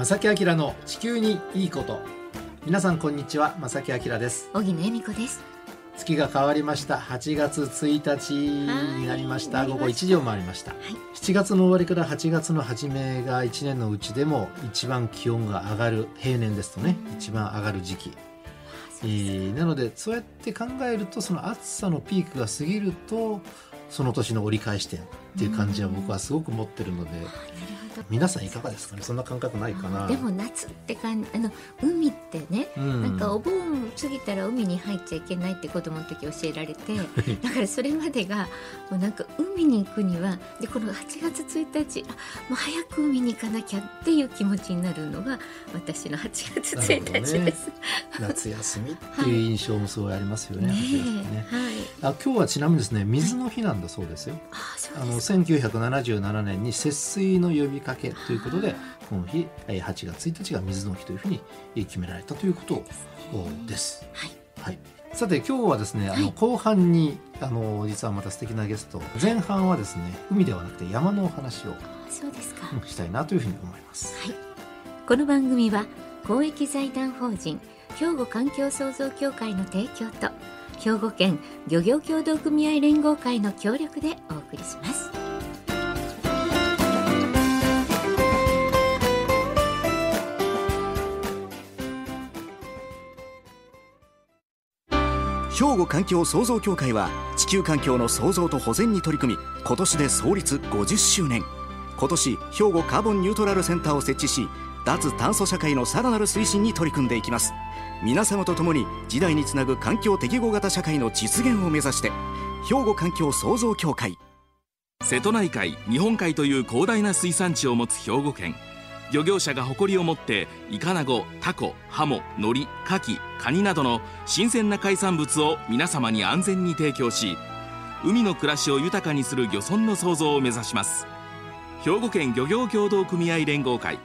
正木明の地球にいいこと。皆さんこんにちは正木明です。小木恵美子です。月が変わりました。8月1日になりました。午後1時を回りました、はい、7月の終わりから8月の初めが1年のうちでも一番気温が上がる平年ですとね、うん、一番上がる時期。えー、なのでそうやって考えるとその暑さのピークが過ぎるとその年の折り返し点っていう感じは僕はすごく持ってるので、皆さんいかがですかね？そんな感覚ないかな。でも夏って感じあの海ってね、うん、なんかお盆過ぎたら海に入っちゃいけないって子供の時教えられてだからそれまでがもうなんか海に行くにはでこの8月1日あもう早く海に行かなきゃっていう気持ちになるのが私の8月1日です、ね、夏休みっていう印象もすごいありますよねはい、ね。はい、あ今日はちなみにですね水の日なんだそうですよ、はい、あの1977年に節水の呼びかけということでこの日8月1日が水の日というふうに決められたということです。はい、はいさて今日はですね、あの後半にあの実はまた素敵なゲスト前半はですね海ではなくて山のお話をそうですか、したいなというふうに思います。はい、この番組は公益財団法人兵庫環境創造協会の提供と兵庫県漁業協同組合連合会の協力でお送りします。兵庫環境創造協会は地球環境の創造と保全に取り組み今年で創立50周年。今年兵庫カーボンニュートラルセンターを設置し脱炭素社会のさらなる推進に取り組んでいきます。皆様と共に時代につなぐ環境適合型社会の実現を目指して兵庫環境創造協会。瀬戸内海日本海という広大な水産地を持つ兵庫県。漁業者が誇りを持ってイカナゴタコハモノリカキカニなどの新鮮な海産物を皆様に安全に提供し海の暮らしを豊かにする漁村の創造を目指します。兵庫県漁業協同組合連合会。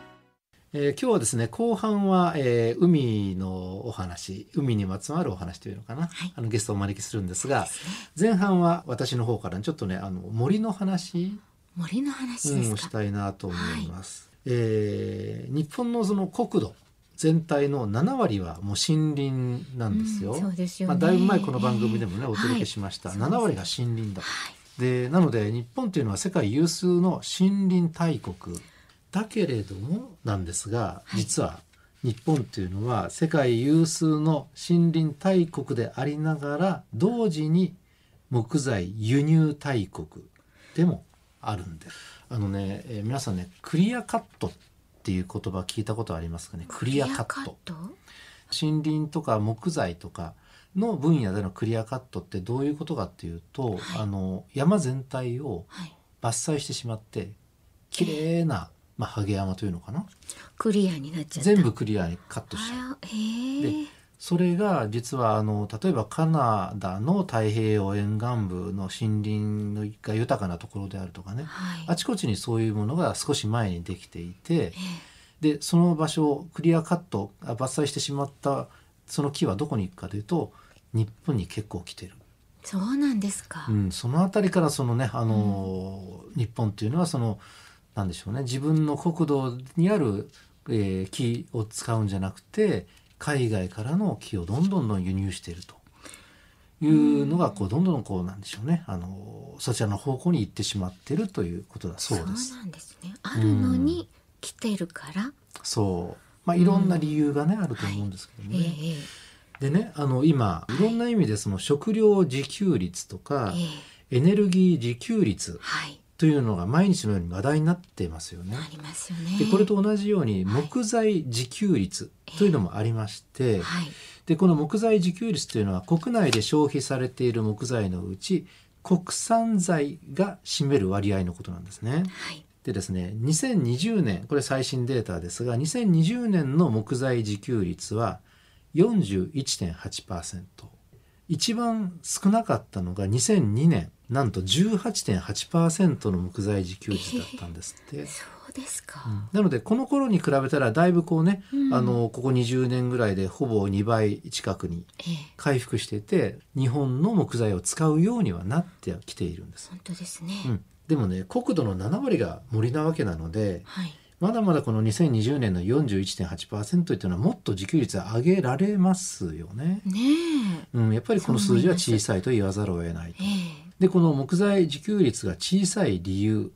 えー、今日はですね後半は、えー、海のお話海にまつわるお話というのかな、はい、あのゲストをお招きするんですが、ね、前半は私の方からちょっとねあの森の話森の話ですか、うん、したいなと思います。えー、日本のその国土全体の7割はもう森林なんですよ。うん、すよね、まあ、だいぶ前この番組でもね、えー、お届けしました、はい、7割が森林だと。はい、でなので日本というのは世界有数の森林大国だけれどもなんですが実は日本というのは世界有数の森林大国でありながら同時に木材輸入大国でもあるんで。す。あのね、えー、皆さんねクリアカットっていう言葉聞いたことありますかね？クリアカット。森林とか木材とかの分野でのクリアカットってどういうことかっていうと、はい、あの山全体を伐採してしまって、綺麗な、まあ、ハゲ山というのかな？クリアになっちゃ全部クリアにカットしちゃう。でそれが実はあの例えばカナダの太平洋沿岸部の森林が豊かなところであるとかね、はい、あちこちにそういうものが少し前にできていて、えー、でその場所をクリアカット伐採してしまったその木はどこに行くかというと日本に結構来てる。そうなんですか、うん、その辺りからそのねあの、うん、日本っていうのはそのなんでしょうね。自分の国土にある、えー、木を使うんじゃなくて海外からの木をどんどんどん輸入しているというのがこうどんどんこうなんでしょうね。あのそちらの方向に行ってしまっているということだそうです。そうなんですね。あるのに来てるから、そう。まあいろんな理由がね、あると思うんですけどね。はい。えーでねあの今い。ろんな意味でその食料自給率とか、エネルギー自給率というのが毎日のように話題になってますよね。ありますよね。でこれと同じように木材自給率というのもありまして、はい、でこの木材自給率というのは国内で消費されている木材のうち国産材が占める割合のことなんですね。はい、でですね2020年これ最新データですが2020年の木材自給率は41.8%一番少なかったのが2002年なんと18.8%の木材自給率だったんですって。えー、そうですか、うん、なのでこの頃に比べたらだいぶこうね、うん、あのここ20年ぐらいでほぼ2倍近くに回復してて、えー、日本の木材を使うようにはなってきているんです。本当ですね、うん、でもね国土の7割が森なわけなので、はい、まだまだこの2020年の41.8%というのはもっと自給率上げられますよね。ねうん、やっぱりこの数字は小さいと言わざるを得ないと。え。ええでこの木材自給率が小さい理由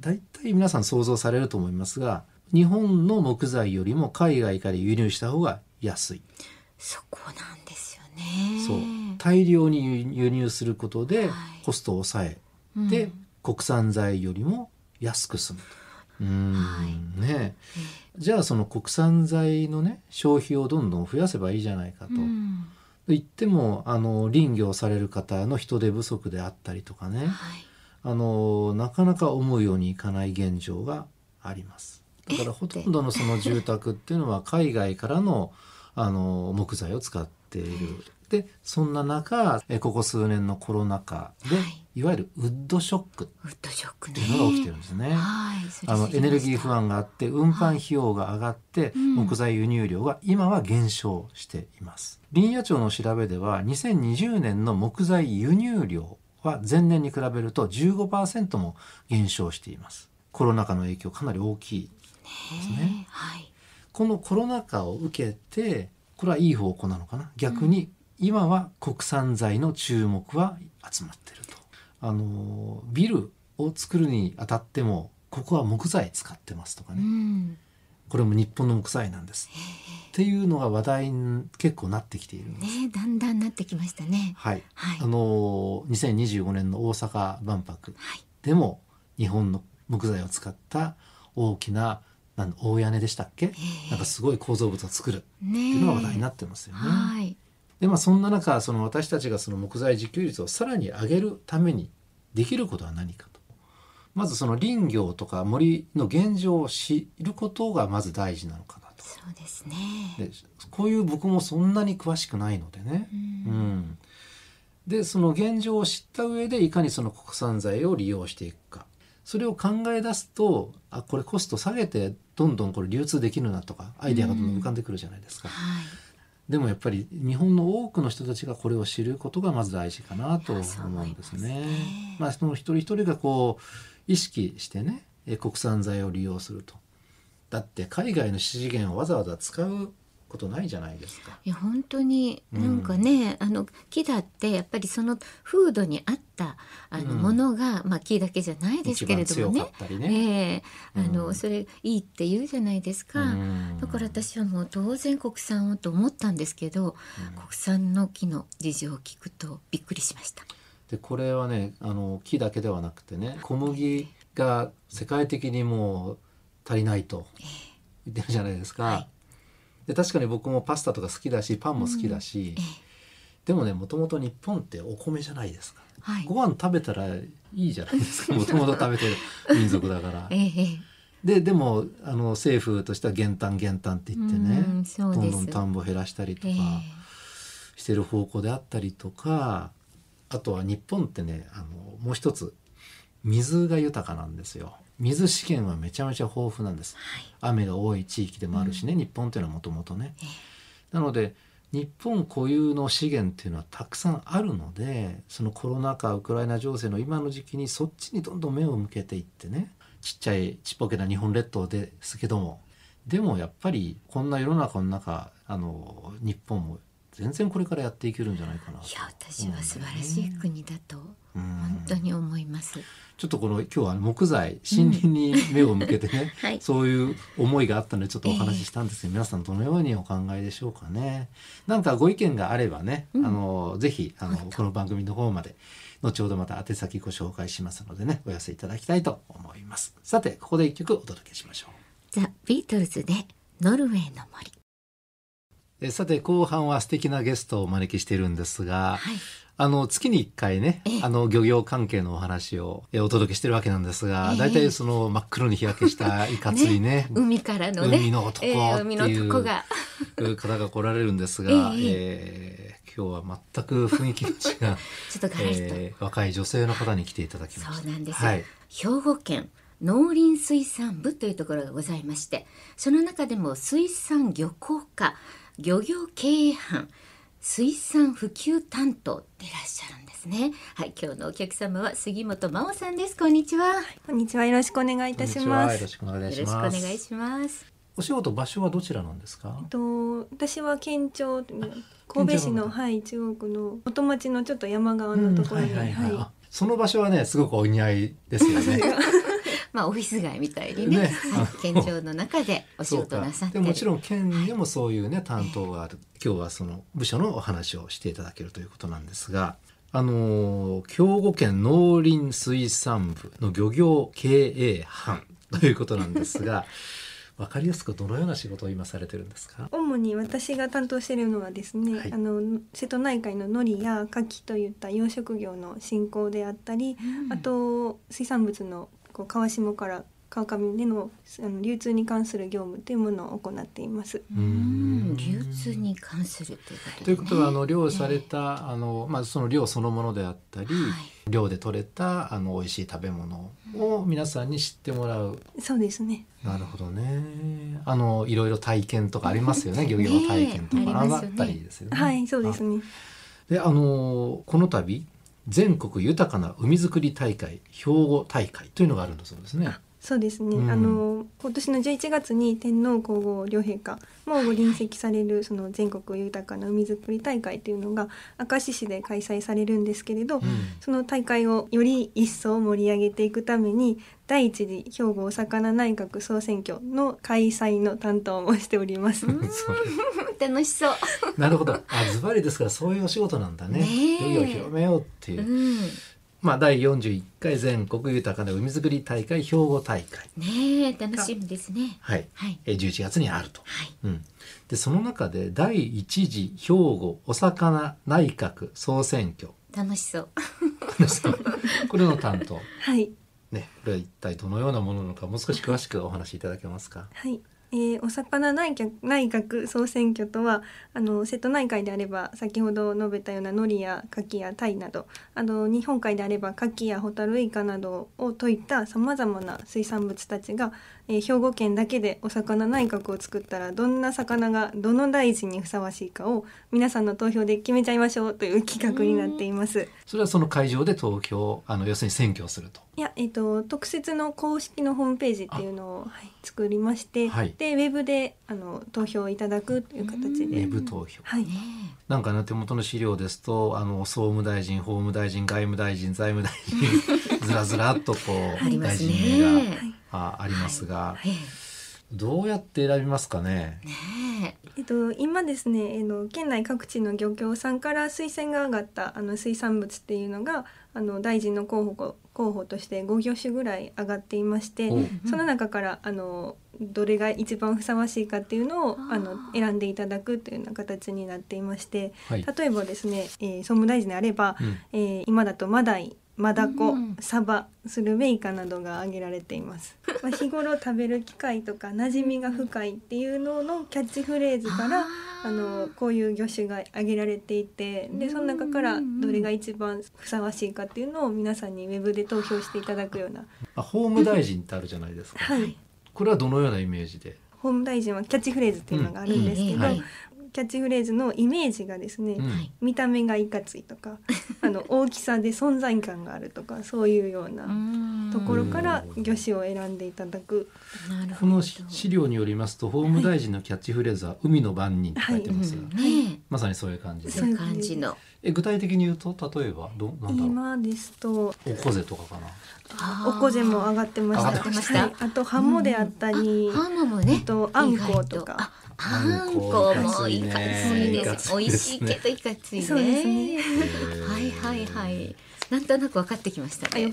大体皆さん想像されると思いますが日本の木材よりも海外から輸入した方が安い。そこなんですよね。そう大量に輸入することではいコストを抑え、うんで国産材よりも安く済むと。うーんはいねじゃあその国産材のね消費をどんどん増やせばいいじゃないかと。う言ってもあの林業される方の人手不足であったりとかねはい。あのなかなか思うようにいかない現状があります。だからほとんどのその住宅っていうのは海外からのあの木材を使っている。でそんな中えここ数年のコロナ禍で、はいい、わゆるウッドショックっウッドショックね。ていうのが起きてるんですね。はい。それあのエネルギー不安があって運搬費用が上がって、うん木材輸入量が今は減少しています林野庁の調べでは2020年の木材輸入量は前年に比べると15%も減少しています。コロナ禍の影響かなり大きいですね。ねはい。ここのコロナ禍を受けてこれはいい方向なのかな。逆に今は国産材の注目は集まっていると。あのビルを作るにあたってもここは木材使ってますとかうね、ん。これも日本の木材なんですっていうのが話題に結構なってきているんです。ねだんだんなってきましたね。はい、はいあの2025年の大阪万博はい。でも日本の木材を使った大きななん大屋根でしたっけ、えなんかすごい構造物を作るってねいうのが話題になってますよね。はい。でまあそんな中その私たちがその木材自給率をさらに上げるためにできることは何かとまずその林業とか森の現状を知ることがまず大事なのかなと。そうですね。でこういう僕もそんなに詳しくないのでね。ううんん、でその現状を知った上でいかにその国産材を利用していくかそれを考え出すとあこれコスト下げてどんどんこれ流通できるなとかアイデアがどんどん浮かんでくるじゃないですか。はい。でもやっぱり日本の多くの人たちがこれを知ることがまず大事かなとい思うんですますねね。まあその一人一人がこう意識してねえ国産材を利用すると。だって海外の資源をわざわざ使うことないじゃないですか。いや本当になんかね、あの木だってやっぱりその風土に合ったあのうんものが、まあ木だけじゃないですけれどもねね。ええあの、うんそれいいって言うじゃないですか、うんだから私はもう当然国産をと思ったんですけど、国産の木の事情を聞くとびっくりしました。でこれはねあの木だけではなくてね小麦が世界的にもう足りないと言ってるじゃないですか。はい。で確かに僕もパスタとか好きだしパンも好きだし、ええ。でもねもともと日本ってお米じゃないですか。はい。ご飯食べたらいいじゃないですか。もともと食べてる民族だから。ででもあの政府としては減単減単って言ってねうんどんどん田んぼ減らしたりとか。ええ。してる方向であったりとかあとは日本ってねあのもう一つ水が豊かなんですよ。水資源はめちゃめちゃ豊富なんです。はい。雨が多い地域でもあるしね、日本っていうのはもともとね。なので日本固有の資源っていうのはたくさんあるのでそのコロナ禍ウクライナ情勢の今の時期にそっちにどんどん目を向けていってねちっちゃいちっぽけな日本列島ですけども。でもやっぱりこんな世の中の中あの日本も全然これからやっていけるんじゃないかないや私は素晴らしい国だとうん本当に思います。ちょっとこの今日は木材森林に目を向けてね、はいそういう思いがあったのでちょっとお話ししたんですけど、皆さんどのようにお考えでしょうかね。なんかご意見があればね、うんあのぜひあのこの番組の方まで後ほどまた宛先ご紹介しますのでねお寄せいただきたいと思います。さてここで一曲お届けしましょう。ザ・ビートルズでノルウェーの森。えさて後半は素敵なゲストをお招きしているんですが、はい。あの月に1回ねええあの漁業関係のお話をえお届けしてるわけなんですが、ええ大体その真っ黒に日焼けしたいかついね 海からのね。海の男ってえー海のいう男が。方が来られるんですが、えええー今日は全く雰囲気の違う、ちょっと。えー若い女性の方に来ていただきました。そうなんですよ、はい、兵庫県農林水産部というところがございましてその中でも水産漁港課漁業経営班水産普及担当でいらっしゃるんですね。はい今日のお客様は杉本真央さんです。こんにちは。こんにちは。よろしくお願いいたしこんにちは。よろますしくお願いしよろしくお願いします。お仕事場所はどちらなんですか？えっと私は県庁神戸市のはい中国の元町のちょっと山側のところに、うん。はいはいはい。はあその場所はねすごくお似合いですよね まあオフィス街みたいにねね。はい県庁の中でお仕事なさってる。でもちろん県でもそういうね担当がある。今日はその部署のお話をしていただけるということなんですがあのー兵庫県農林水産部の漁業経営班ということなんですが わかりやすくどのような仕事を今されてるんですか？主に私が担当しているのはですね、はい。あの瀬戸内海の海苔や牡蠣といった養殖業の振興であったり、あと水産物のこう川下から川上でのあの流通に関する業務というものを行っています。ううん流通に関するということで、ね、ということはあの漁された、あのまあその漁そのものであったり、はい漁で取れたあの美味しい食べ物を皆さんに知ってもらう。そうですね。なるほどね。あのいろいろ体験とかありますよね。漁業体験とか、あったりですよね。はい、そうですね。であのこの度全国豊かな海づくり大会兵庫大会というのがあるんだそうですね。そうですね、うんあの今年の11月に天皇皇后両陛下もご臨席されるその全国豊かな海づくり大会というのが明石市で開催されるんですけれど、うんその大会をより一層盛り上げていくために第一次兵庫お魚内閣総選挙の開催の担当もしております。楽しそう なるほど。あズバリですからそういうお仕事なんだね。ねえ漁業を広めようっていう。うんまあ第41回全国豊かな海づくり大会兵庫大会。ねえ楽しみですね。はい。はい。えー11月にあると。はい。うん、でその中で第一次兵庫お魚内閣総選挙。楽しそう。これの担当。はい、ねこれは一体どのようなものなのかもう少し詳しくお話しいただけますか？はいえーお魚内閣内閣総選挙とはあの瀬戸内海であれば先ほど述べたような海苔や牡蠣や鯛などあの日本海であれば牡蠣やホタルイカなどをといったさまざまな水産物たちが、えー兵庫県だけでお魚内閣を作ったらどんな魚がどの大臣にふさわしいかを皆さんの投票で決めちゃいましょうという企画になっています。それはその会場で投票あの要するに選挙をすると。いや、えっ、と特設の公式のホームページっていうのを、はい、作りまして、はい。でウェブであの投票いただくという形ウで、ェブ投票。はい、ねなんかね手元の資料ですとあの総務大臣法務大臣外務大臣財務大臣ずらずらっとこうあります大臣名がねあありますが、えどうやって選びますかね？えねえ。っと、今ですね、えの県内各地の漁協さんから推薦が上がったあの水産物っていうのがあの大臣の候補候補として5業種ぐらい上がっていましてその中からあのどれが一番ふさわしいかっていうのをあの選んでいただくというような形になっていましてはい、例えばですね、えー総務大臣であれば、うん。えー今だとマダイマダコ、うんサバスルメイカなどが挙げられています、まあ、日頃食べる機会とか馴染みが深いっていうののキャッチフレーズからあのこういう魚種が挙げられていてでその中からどれが一番ふさわしいかっていうのを皆さんにウェブで投票していただくような。あ法務大臣ってあるじゃないですか。はい。これはどのようなイメージで、法務大臣はキャッチフレーズっていうのがあるんですけど、うん。はいキャッチフレーズのイメージがですね、うん。はい見た目がいかついとか あの大きさで存在感があるとかそういうようなところから魚種を選んでいただく。この資料によりますと法務大臣のキャッチフレーズは「海の番人」って書いてますが、うんねまさにそういう感じで。そういう感じの。え具体的に言うと例えばどなんだろう。今ですとおこぜとかかな。おこぜも上がってました。上がってました。はい。あとハモであったり、ハモもね。あとあんことかああんこもいいかかつついです美味しいけどいかついね。そうですね。はいはいはい。なんとなく分かってきましたね。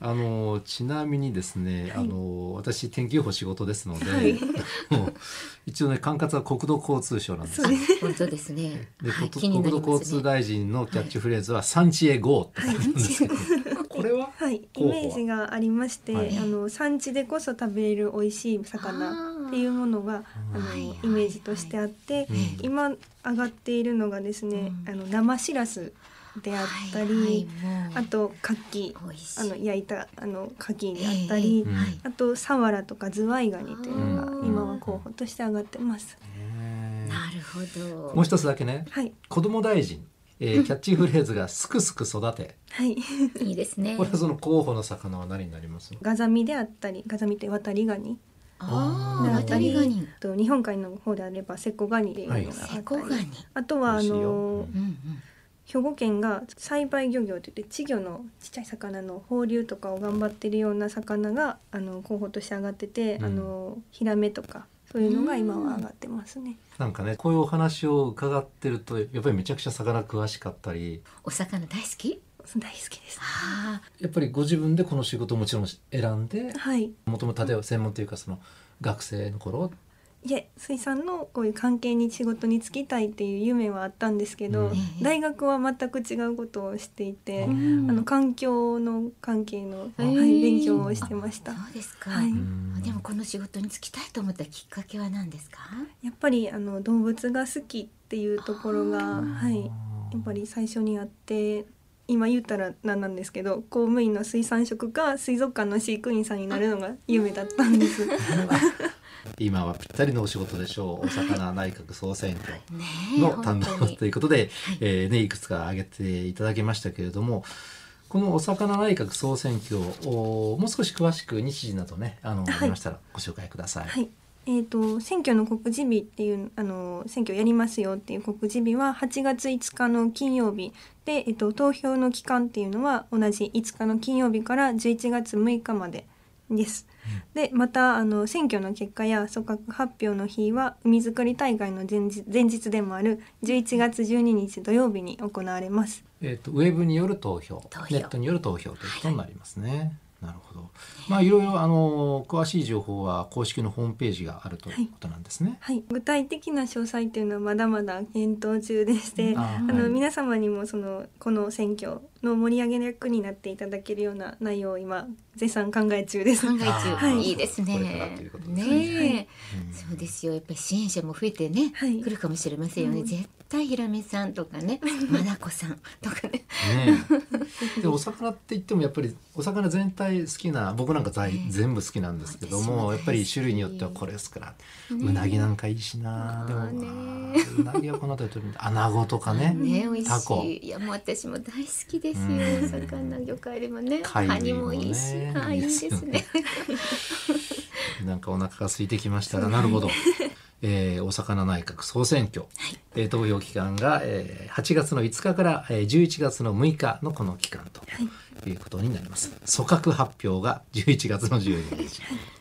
あのちなみにですね、あの私天気予報仕事ですので、はい。もう一応ね管轄は国土交通省なんですよ。そうです。本当ですね。で、はい国土交通大臣のキャッチフレーズは「産地へ GO」って書いてんですけど、これははい、イメージがありまして、は。いあの産地でこそ食べれる美味しい魚っていうものがあのイメージとしてあって、うん。今上がっているのがですね、うん。あの生しらすであったり、あと牡蠣あの焼いたあの牡蠣であったり、あとサワラとかズワイガニというのうん。が今は候補として上がってます。ねなるほど。もう一つだけねはい。子供大臣、えー キャッチフレーズがすくすく育て。はい。いいですね。これはその候補の魚は何になります？ガザミであったりガザミって渡りガニあたりと日本海の方であればセコガニっていうのがあったり、セコガニ。あとはあのうんうん兵庫県が栽培漁業といって稚魚のちっちゃい魚の放流とかを頑張ってるような魚があの候補として上がってて、うん。あのヒラメとかそういうのが今は上がってますね。なんかねこういうお話を伺ってるとやっぱりめちゃくちゃ魚詳しかったり。お魚大好き？大好きです。あやっぱりご自分でこの仕事をもちろん選んではい。もともと例えば専門というかその学生の頃？いえ水産のこういう関係に仕事に就きたいっていう夢はあったんですけど、うん。大学は全く違うことをしていて、うあんの環境の関係の、へはー。い、勉強をしてました。そうですか、はい。うん。でもこの仕事に就きたいと思ったきっかけは何ですか？やっぱりあの動物が好きっていうところが、はい、やっぱり最初にあって今言ったら何なんですけど公務員の水産職か水族館の飼育員さんになるのが夢だったんです。今はぴったりのお仕事でしょう。お魚内閣総選挙の担当ということで、えーね、いくつか挙げていただきましたけれどもこのお魚内閣総選挙をもう少し詳しく日時などねあの、はい。ありましたらご紹介ください。はいえー、と選挙の告示日っていうあの選挙やりますよっていう告示日は8月5日の金曜日で、えー、と投票の期間っていうのは同じ5日の金曜日から11月6日までです。でまたあの選挙の結果や組閣発表の日は海づくり大会の前日前日でもある11月12日土曜日に行われます。えっ、とウェブによる投票投票ネットによる投票ということになりますね。なるほど。まあいろいろあの詳しい情報は公式のホームページがあるということなんですね。はい、具体的な詳細っていうのはまだまだ検討中でして、あーあの、はい。皆様にもそのこの選挙の盛り上げ役になっていただけるような内容を今絶賛考え中です。考え中、はい。い、いですね。ね。ねえ、うんそうですよ。やっぱり支援者も増えてね、はい。来るかもしれませんよね、うん。絶対ひらめさんとかね まなこさんとかね。ねえ。でお魚って言ってもやっぱりお魚全体好きな僕なんか在全部好きなんですけど私もやっぱり種類によってはこれですから、ねうなぎなんかいいしな。でも、ねうなぎはこの辺り取るんだ穴子とかね。ね美味タコ。しいいやもう私も大好きですよ。うん。魚魚介類もね。カニもいいし。あいいですいいですよね。ね なんかお腹が空いてきましたがなるほど、えーお魚内閣総選挙、えー投票期間が、えー8月の5日から、えー11月の6日のこの期間とい。うことになります。組閣発表が11月の12日。というこ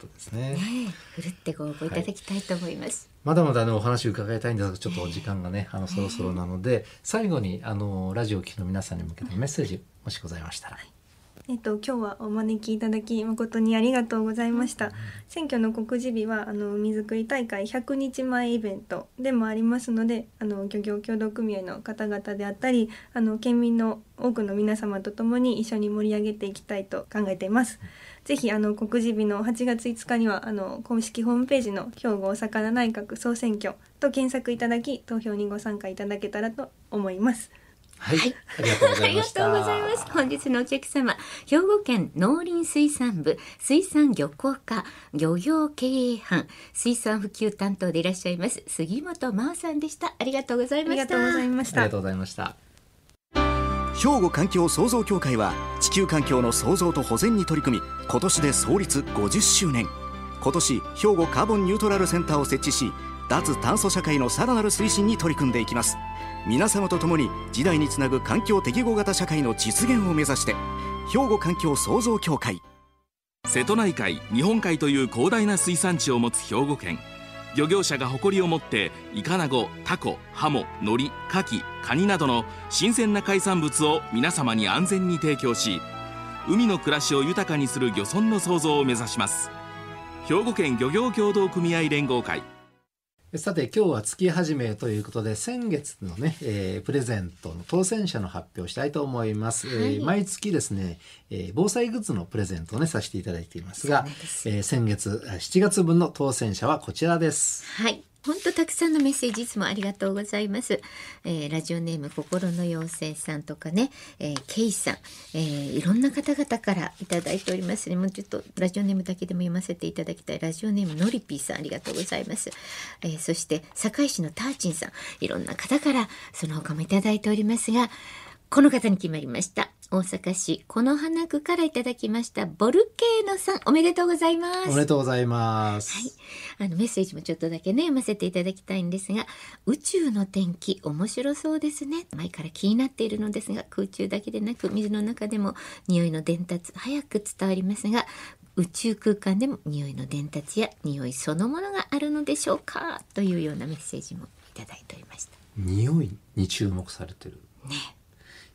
とですね。ねえふるってご応募いただきたいと思います、まだまだねお話伺いたいんですがちょっとお時間がねあのそろそろなので最後にあのラジオを聴きの皆さんに向けてメッセージもしございましたら。えっと、今日はお招きいただき誠にありがとうございました。選挙の告示日はあの海づくり大会100日前イベントでもありますのであの漁業協同組合の方々であったりあの県民の多くの皆様と共に一緒に盛り上げていきたいと考えています。ぜひあの告示日の8月5日にはあの公式ホームページの兵庫お魚内閣総選挙と検索いただき投票にご参加いただけたらと思います。はい、ありがとうござありがいました。とうございます。本日のお客様、兵庫県農林水産部水産漁港課漁業経営班水産普及担当でいらっしゃいます杉本真央さんでした。ありがとうございました。ありがとうございましたありが。とうございました。兵庫環境創造協会は地球環境の創造と保全に取り組み今年で創立50周年今年兵庫カーボンニュートラルセンターを設置し脱炭素社会のさらなる推進に取り組んでいきます皆様と共に時代につなぐ環境適合型社会の実現を目指して兵庫環境創造協会。瀬戸内海日本海という広大な水産地を持つ兵庫県。漁業者が誇りを持ってイカナゴタコハモノリカキカニなどの新鮮な海産物を皆様に安全に提供し海の暮らしを豊かにする漁村の創造を目指します。兵庫県漁業協同組合連合会。さて今日は月始めということで先月のね、えープレゼントの当選者の発表をしたいと思います、はい。えー毎月ですね、えー防災グッズのプレゼントをねさせていただいていますがすえー先月あ7月分の当選者はこちらです。はい。本当たくさんのメッセージいつもありがとうございます。えー、ラジオネーム心の妖精さんとかね、えー、ケイさん、えー、いろんな方々からいただいておりますね。もうちょっとラジオネームだけでも読ませていただきたい。ラジオネームのりぴーさんありがとうございます。えー、そして堺市のターチンさん、いろんな方からその他もいただいておりますが、この方に決まりました。大阪市この花区からいただきました。ボルケーノさんおめでとうございます。おめでとうございます。はい。あのメッセージもちょっとだけね読ませていただきたいんですが宇宙の天気面白そうですね。前から気になっているのですが空中だけでなく水の中でも匂いの伝達早く伝わりますが宇宙空間でも匂いの伝達や匂いそのものがあるのでしょうか？というようなメッセージもいただいておりました。匂いに注目されてる。ね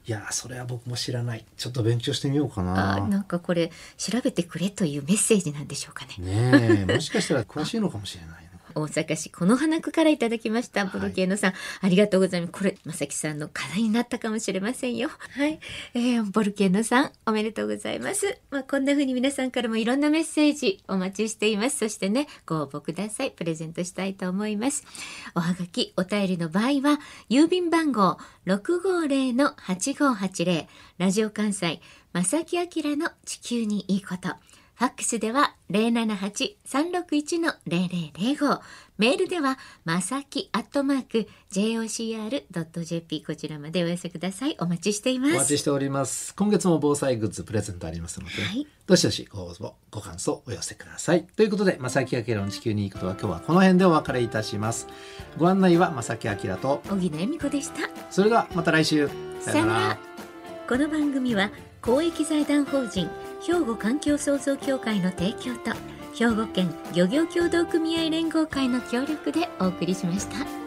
いやそれは僕も知らない。ちょっと勉強してみようかな。あなんかこれ調べてくれというメッセージなんでしょうかね。ねえ。もしかしたら詳しいのかもしれない大阪市この花区からいただきましたブルケーノさん、はい、ありがとうございます。これまさきさんの課題になったかもしれませんよ。はい、えー、ボルケーノさんおめでとうございます。まあこんな風に皆さんからもいろんなメッセージお待ちしています。そしてねご応募ください。プレゼントしたいと思います。おはがきお便りの場合は郵便番号650-8580ラジオ関西正木明の地球にいいことファックスでは078-361-0005。メールでは、まさきアットマーク、jocr.jp こちらまでお寄せください。お待ちしています。お待ちしております。今月も防災グッズプレゼントありますので、はい、どしどしご応募、ご感想お寄せください。ということで、まさきあきらの地球に行くとは今日はこの辺でお別れいたします。ご案内はまさきあきらと、小木野恵美子でした。それではまた来週。さよなら。この番組は、公益財団法人、兵庫環境創造協会の提供と兵庫県漁業協同組合連合会の協力でお送りしました。